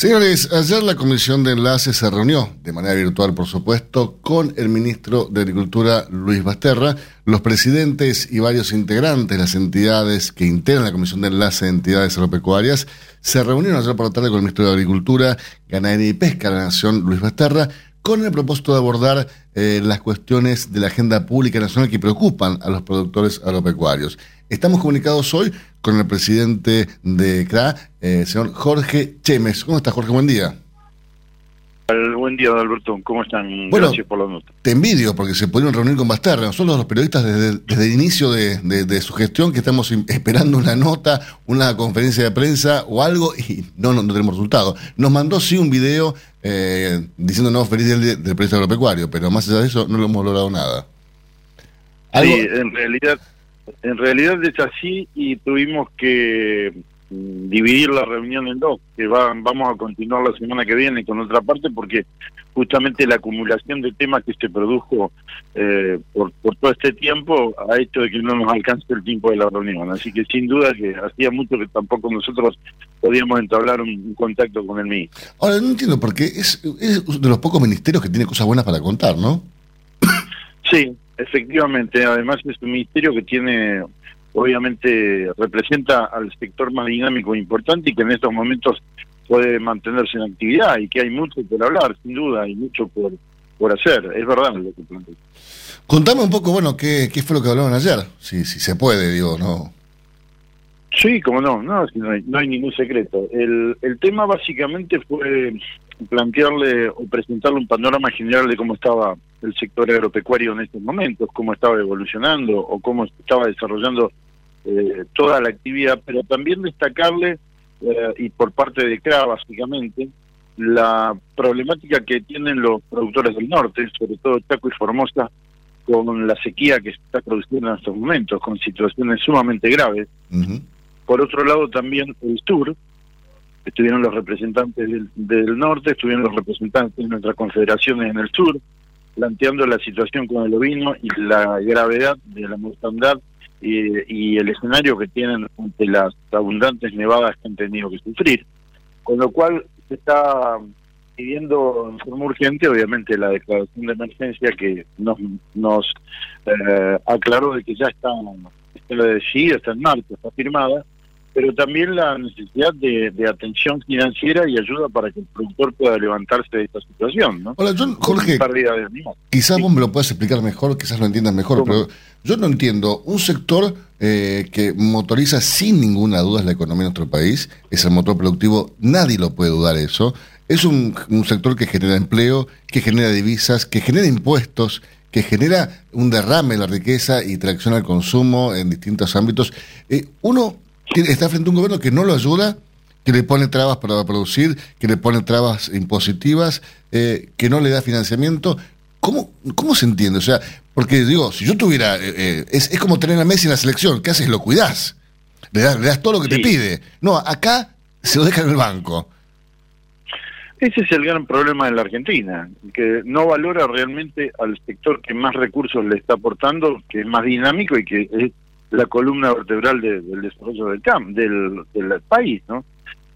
Señores, ayer la Comisión de Enlace se reunió, de manera virtual por supuesto, con el ministro de Agricultura Luis Basterra, los presidentes y varios integrantes de las entidades que integran la Comisión de Enlace de Entidades Agropecuarias se reunieron ayer por la tarde con el ministro de Agricultura, Ganadería y Pesca de la Nación, Luis Basterra, con el propósito de abordar eh, las cuestiones de la agenda pública nacional que preocupan a los productores agropecuarios. Estamos comunicados hoy con el presidente de CRA, el señor Jorge Chemes. ¿Cómo está, Jorge? Buen día. Buen día, Alberto. ¿Cómo están? Bueno, Gracias por la nota. Te envidio porque se pudieron reunir con Basterra. Nosotros los periodistas desde, desde el inicio de, de- de su gestión que estamos esperando una nota, una conferencia de prensa o algo y no, no, no tenemos resultado. Nos mandó sí un video eh, diciéndonos feliz día del, del periodista agropecuario, pero más allá de eso no lo hemos logrado nada. Algo- Sí, en realidad, en realidad es así y tuvimos que dividir la reunión en dos, que va- vamos a continuar la semana que viene con otra parte porque justamente la acumulación de temas que se produjo eh, por, por todo este tiempo ha hecho de que no nos alcance el tiempo de la reunión. Así que sin duda que hacía mucho que tampoco nosotros podíamos entablar un, un contacto con el ministro. Ahora, no entiendo porque es, es uno de los pocos ministerios que tiene cosas buenas para contar, ¿no? Sí, efectivamente. Además es un ministerio que tiene, obviamente, representa al sector más dinámico e importante y que en estos momentos puede mantenerse en actividad y que hay mucho por hablar, sin duda, y mucho por, por hacer. Es verdad lo que plantea. Contame un poco, bueno, qué, qué fue lo que hablaron ayer, si, si se puede, digo, ¿no? Sí, como no, no, no, hay, no hay ningún secreto. El, el tema básicamente fue plantearle o presentarle un panorama general de cómo estaba el sector agropecuario en estos momentos, cómo estaba evolucionando o cómo estaba desarrollando eh, toda la actividad, pero también destacarle, eh, y por parte de CRA básicamente, la problemática que tienen los productores del norte, sobre todo Chaco y Formosa, con la sequía que se está produciendo en estos momentos, con situaciones sumamente graves. Por otro lado, también el sur, estuvieron los representantes del, del norte, estuvieron los representantes de nuestras confederaciones en el sur, planteando la situación con el ovino y la gravedad de la mortandad y, y el escenario que tienen ante las abundantes nevadas que han tenido que sufrir. Con lo cual se está pidiendo en forma urgente, obviamente, la declaración de emergencia que nos, nos eh, aclaró de que ya está, está está en marcha, está firmada, pero también la necesidad de, de atención financiera y ayuda para que el productor pueda levantarse de esta situación. ¿no? Hola, John, Jorge. Quizás vos me lo puedas explicar mejor, quizás lo entiendas mejor, pero yo no entiendo. Un sector eh, que motoriza sin ninguna duda la economía de nuestro país, es el motor productivo, nadie lo puede dudar eso. Es un, un sector que genera empleo, que genera divisas, que genera impuestos, que genera un derrame de la riqueza y tracción al consumo en distintos ámbitos. Eh, uno está frente a un gobierno que no lo ayuda, que le pone trabas para producir, que le pone trabas impositivas, eh, que no le da financiamiento. ¿Cómo, ¿Cómo se entiende? O sea, porque digo, si yo tuviera, eh, eh, es, es como tener a Messi en la selección, ¿qué haces? Lo cuidás, le das, le das todo lo que te pide. No, acá se lo deja en el banco. Ese es el gran problema de la Argentina, que no valora realmente al sector que más recursos le está aportando, que es más dinámico y que es la columna vertebral de- del desarrollo del CAM, del, del país, ¿no?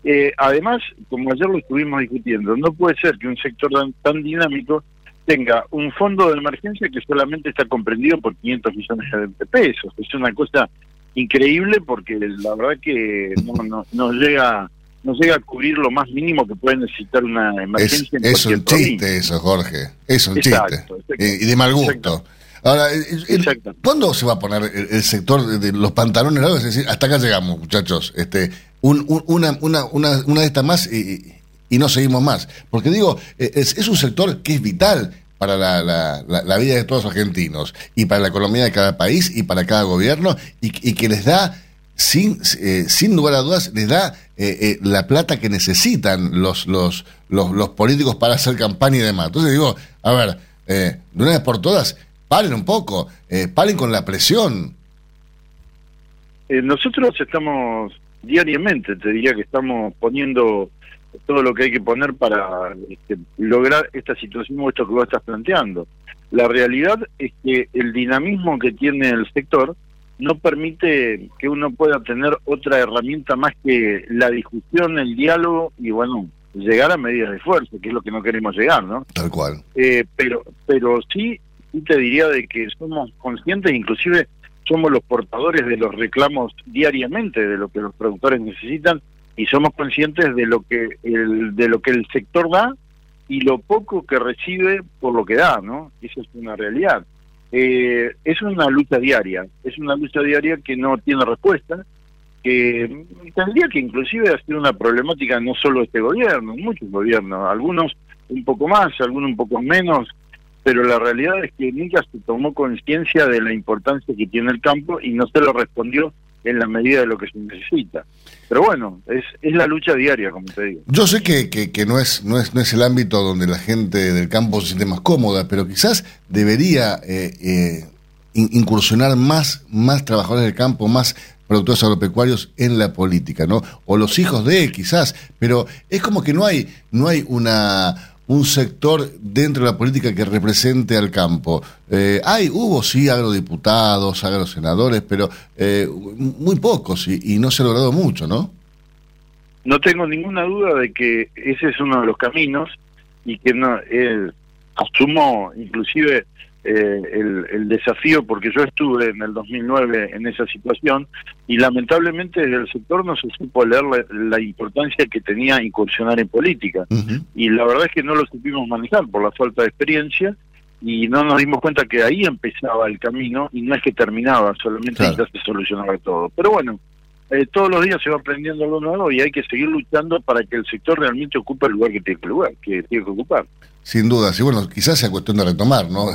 Eh, además, como ayer lo estuvimos discutiendo, no puede ser que un sector tan, tan dinámico tenga un fondo de emergencia que solamente está comprendido por 500 millones de pesos. Es una cosa increíble porque la verdad que no, no, no llega no llega a cubrir lo más mínimo que puede necesitar una Es, emergencia en es cualquier un provincia. chiste eso, Jorge. Es un Exacto, chiste. Eh, y de mal gusto. Ahora, eh, el- ¿cuándo se va a poner el, el sector de, de los pantalones largos? Es decir, hasta acá llegamos, muchachos. Este, un- un- una, una, una, una de estas más y, y no seguimos más. Porque digo, eh, es, es un sector que es vital para la, la- la- la vida de todos los argentinos y para la economía de cada país y para cada gobierno y, y que les da, sin, eh, sin lugar a dudas, les da eh, eh, la plata que necesitan los, los, los, los políticos para hacer campaña y demás. Entonces digo, a ver, eh, de una vez por todas, paren un poco, eh, paren con la presión. Eh, nosotros estamos diariamente, te diría que estamos poniendo todo lo que hay que poner para este, lograr esta situación o esto que vos estás planteando. La realidad es que el dinamismo que tiene el sector no permite que uno pueda tener otra herramienta más que la discusión, el diálogo y bueno, llegar a medidas de esfuerzo, que es lo que no queremos llegar, ¿no? Tal cual. Eh, pero pero sí, sí te diría de que somos conscientes, inclusive somos los portadores de los reclamos diariamente de lo que los productores necesitan y somos conscientes de lo que el, de lo que el sector da y lo poco que recibe por lo que da, ¿no? Esa es una realidad. Eh, es una lucha diaria, es una lucha diaria que no tiene respuesta, que tendría que inclusive sido una problemática no solo este gobierno, muchos gobiernos, algunos un poco más, algunos un poco menos, pero la realidad es que nunca se tomó conciencia de la importancia que tiene el campo y no se lo respondió en la medida de lo que se necesita. Pero bueno, es, es la lucha diaria, como te digo. Yo sé que, que, no, es, no, es, no es el ámbito donde la gente del campo se siente más cómoda, pero quizás debería eh, eh, incursionar más, más trabajadores del campo, más productores agropecuarios en la política, ¿no? O los hijos de, quizás, pero es como que no hay, no hay una un sector dentro de la política que represente al campo. Eh, hay, hubo sí agrodiputados, agrosenadores, pero eh, muy pocos y, no se ha logrado mucho, ¿no? No tengo ninguna duda de que ese es uno de los caminos y que no eh, asumo inclusive eh, el, desafío, porque yo estuve en el 2009 en esa situación y lamentablemente desde el sector no se supo leer la, importancia que tenía incursionar en política. Y la verdad es que no lo supimos manejar por la falta de experiencia y no nos dimos cuenta que ahí empezaba el camino y no es que terminaba, solamente ya se solucionaba todo. Pero bueno, eh, todos los días se va aprendiendo algo nuevo y hay que seguir luchando para que el sector realmente ocupe el lugar que tiene que, lugar, que, tiene que ocupar. Sin duda, sí, bueno, quizás sea cuestión de retomar, ¿no?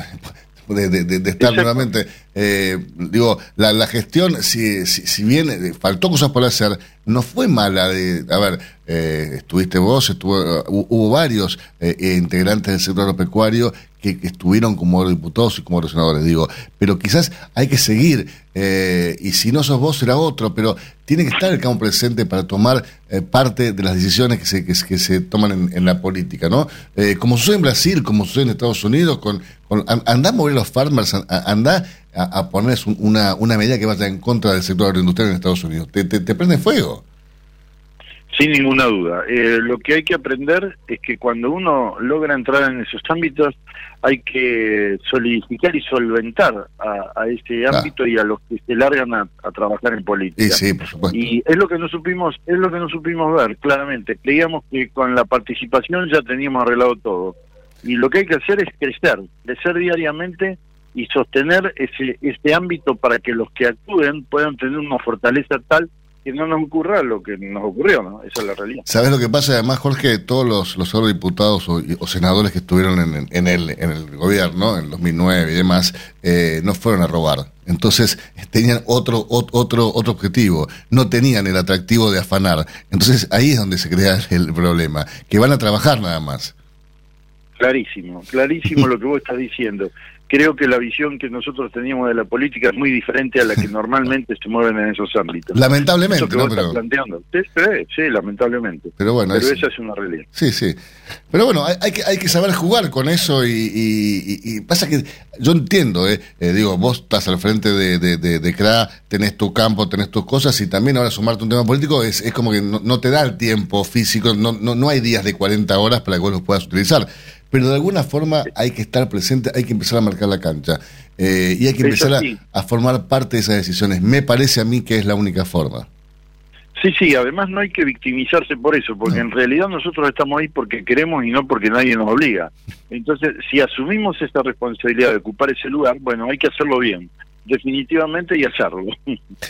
De, de, estar nuevamente. Eh, digo, la, la gestión, si, si, bien eh, faltó cosas por hacer, no fue mala. De, a ver, eh, estuviste vos, estuvo, hubo varios integrantes del sector agropecuario que, estuvieron como diputados y como senadores, digo, pero quizás hay que seguir, eh, y si no sos vos será otro, pero tiene que estar el campo presente para tomar eh, parte de las decisiones que se, que, se toman en, la política, ¿no? Eh, como sucede en Brasil, como sucede en Estados Unidos, con, con anda a mover los farmers, anda a, a poner una, una medida que vaya en contra del sector agroindustrial en Estados Unidos, te, te prende fuego. Sin ninguna duda. Eh, lo que hay que aprender es que cuando uno logra entrar en esos ámbitos, hay que solidificar y solventar a, ese ámbito y a los que se largan a, trabajar en política. Y es lo que no supimos, es lo que no supimos ver claramente. Creíamos que con la participación ya teníamos arreglado todo. Y lo que hay que hacer es crecer, crecer diariamente y sostener ese, ese ámbito para que los que actúen puedan tener una fortaleza tal que no nos ocurra lo que nos ocurrió, ¿no? Esa es la realidad. ¿Sabes lo que pasa? Además, Jorge, todos los, los eurodiputados o, senadores que estuvieron en, en, el, en el gobierno, en 2009 y demás, eh, no fueron a robar. Entonces, tenían otro, otro, otro objetivo. No tenían el atractivo de afanar. Entonces, ahí es donde se crea el problema. Que van a trabajar nada más. Clarísimo, clarísimo lo que vos estás diciendo creo que la visión que nosotros teníamos de la política es muy diferente a la que normalmente se mueven en esos ámbitos. Lamentablemente, ¿no? Pero... planteando. Sí, sí, lamentablemente. Pero bueno, esa es una realidad. Sí, sí. Pero bueno, hay, que, hay que saber jugar con eso y, pasa que yo entiendo, eh, eh, digo, vos estás al frente de, de, CRA, tenés tu campo, tenés tus cosas y también ahora sumarte un tema político es, es como que no, te da el tiempo físico, no, no, no hay días de 40 horas para que vos los puedas utilizar pero de alguna forma hay que estar presente, hay que empezar a marcar la cancha eh, y hay que empezar a, formar parte de esas decisiones. Me parece a mí que es la única forma. Sí, sí, además no hay que victimizarse por eso, porque en realidad nosotros estamos ahí porque queremos y no porque nadie nos obliga. Entonces, si asumimos esta responsabilidad de ocupar ese lugar, bueno, hay que hacerlo bien definitivamente y hacerlo.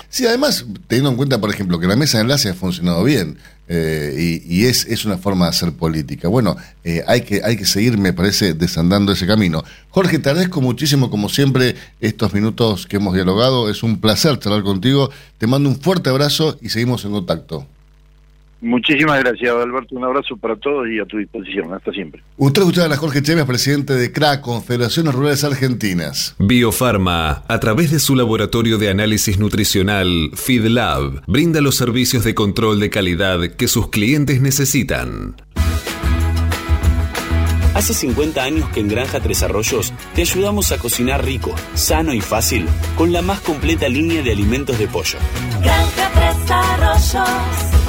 Sí, además, teniendo en cuenta, por ejemplo, que la mesa de enlace ha funcionado bien eh, y, es, es una forma de hacer política. Bueno, eh, hay, que, hay que seguir, me parece, desandando ese camino. Jorge, te agradezco muchísimo, como siempre, estos minutos que hemos dialogado. Es un placer charlar contigo. Te mando un fuerte abrazo y seguimos en contacto. Muchísimas gracias, Alberto. Un abrazo para todos y a tu disposición. Hasta siempre. Usted escuchaba a Jorge Chévez, presidente de CRA, Confederaciones Rurales Argentinas. Biofarma, a través de su laboratorio de análisis nutricional, FeedLab, brinda los servicios de control de calidad que sus clientes necesitan. Hace 50 años que en Granja Tres Arroyos te ayudamos a cocinar rico, sano y fácil con la más completa línea de alimentos de pollo. Granja Tres Arroyos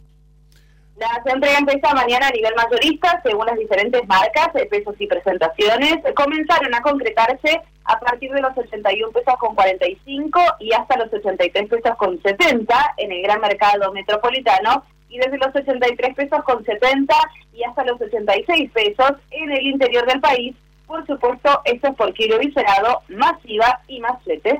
La entrega empieza mañana a nivel mayorista, según las diferentes marcas, pesos y presentaciones. Comenzaron a concretarse a partir de los 81 pesos con 45 y hasta los 83 pesos con 70 en el gran mercado metropolitano y desde los 83 pesos con 70 y hasta los 86 pesos en el interior del país. Por supuesto, esto es por kilo viscerado, más IVA y más fletes.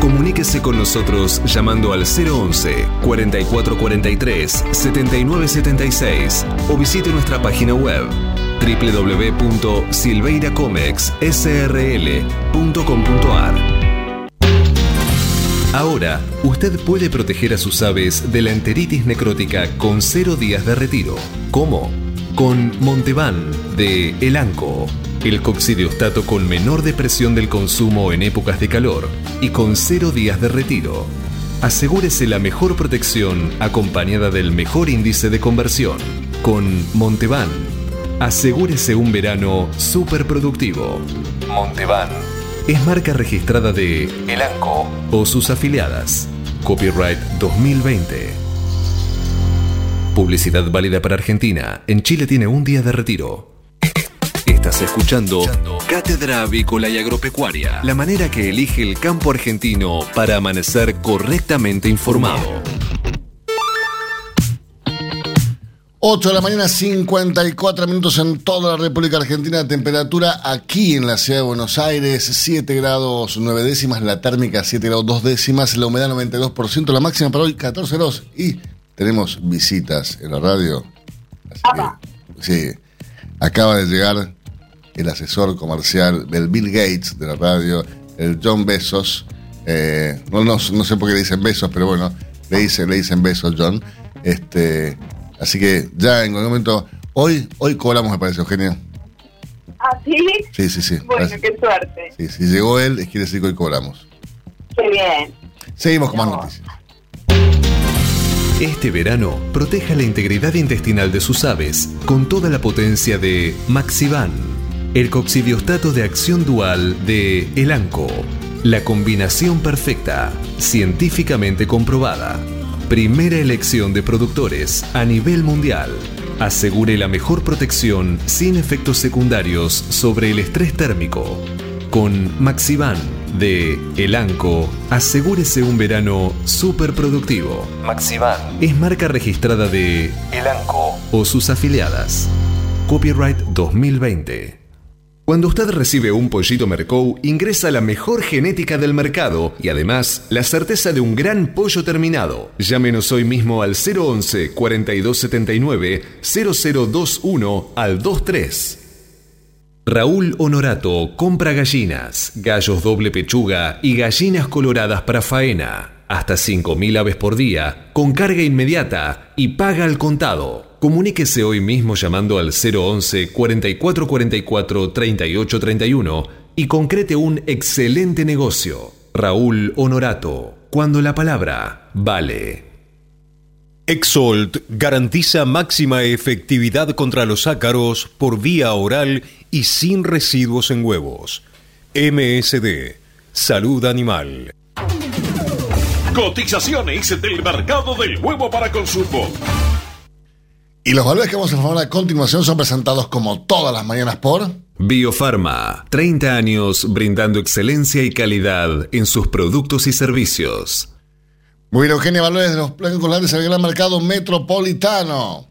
Comuníquese con nosotros llamando al 011 4443 7976 o visite nuestra página web www.silveiracomexsrl.com.ar. Ahora, usted puede proteger a sus aves de la enteritis necrótica con cero días de retiro. ¿Cómo? Con Montevan de Elanco el coccidiostato con menor depresión del consumo en épocas de calor y con cero días de retiro. Asegúrese la mejor protección acompañada del mejor índice de conversión. Con Montevan, asegúrese un verano súper productivo. Es marca registrada de Elanco o sus afiliadas. Copyright 2020. Publicidad válida para Argentina. En Chile tiene un día de retiro. Estás escuchando Cátedra Avícola y Agropecuaria, la manera que elige el campo argentino para amanecer correctamente informado. 8 de la mañana, 54 minutos en toda la República Argentina. Temperatura aquí en la ciudad de Buenos Aires, 7 grados 9 décimas, la térmica 7 grados 2 décimas, la humedad 92%, la máxima para hoy 14 grados. Y tenemos visitas en la radio. Que, sí, acaba de llegar el asesor comercial del Bill Gates de la radio, el John Besos. Eh, no, no, no sé por qué le dicen besos, pero bueno, le dicen, le dicen besos, John. Este, así que ya en algún momento, hoy, hoy cobramos, me parece, Eugenia. ¿Ah, sí? Sí, sí, sí. Bueno, Parece- qué suerte. sí, si llegó él, quiere decir que hoy cobramos. Qué bien. Seguimos con más noticias. Este verano, proteja la integridad intestinal de sus aves con toda la potencia de Maxivan, el coccidiostato de acción dual de Elanco. La combinación perfecta, científicamente comprobada. Primera elección de productores a nivel mundial. Asegure la mejor protección sin efectos secundarios sobre el estrés térmico. Con Maxivan de Elanco, asegúrese un verano súper productivo. Maxivan es marca registrada de Elanco o sus afiliadas. Copyright 2020. Cuando usted recibe un pollito Mercou, ingresa la mejor genética del mercado y además la certeza de un gran pollo terminado. Llámenos hoy mismo al 011 4279 0021 al 23. Raúl Honorato compra gallinas, gallos doble pechuga y gallinas coloradas para faena. Hasta 5.000 aves por día, con carga inmediata y paga al contado. Comuníquese hoy mismo llamando al 011 4444 3831 y concrete un excelente negocio. Raúl Honorato, cuando la palabra vale. Exolt garantiza máxima efectividad contra los ácaros por vía oral y sin residuos en huevos. MSD, Salud Animal. Cotizaciones del mercado del huevo para consumo. Y los valores que vamos a informar a continuación son presentados como todas las mañanas por... Biofarma, 30 años brindando excelencia y calidad en sus productos y servicios. Muy bien, Eugenia Valores de los Blancos Grandes en el gran mercado metropolitano.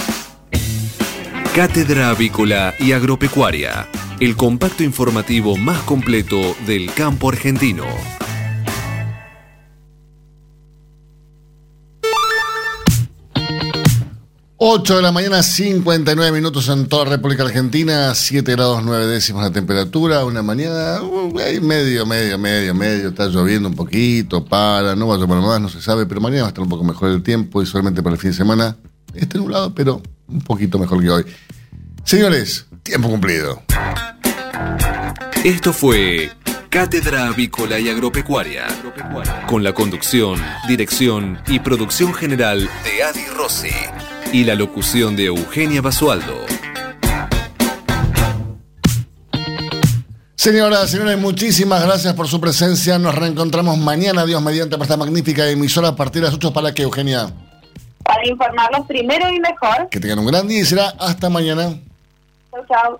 Cátedra Avícola y Agropecuaria, el compacto informativo más completo del campo argentino. Ocho de la mañana, 59 minutos en toda la República Argentina, 7 grados 9 décimos la temperatura, una mañana uh, medio, medio, medio, medio, está lloviendo un poquito, para, no va a llover más, no se sabe, pero mañana va a estar un poco mejor el tiempo y solamente para el fin de semana Este nublado, pero un poquito mejor que hoy. Señores, tiempo cumplido. Esto fue Cátedra Avícola y Agropecuaria, con la conducción, dirección y producción general de Adi Rossi y la locución de Eugenia Basualdo. Señoras, señores, muchísimas gracias por su presencia. Nos reencontramos mañana, Dios mediante, para esta magnífica emisora a partir de las 8 para que, Eugenia. Para informarlos primero y mejor. Que tengan un gran día y será hasta mañana. Chau, chau.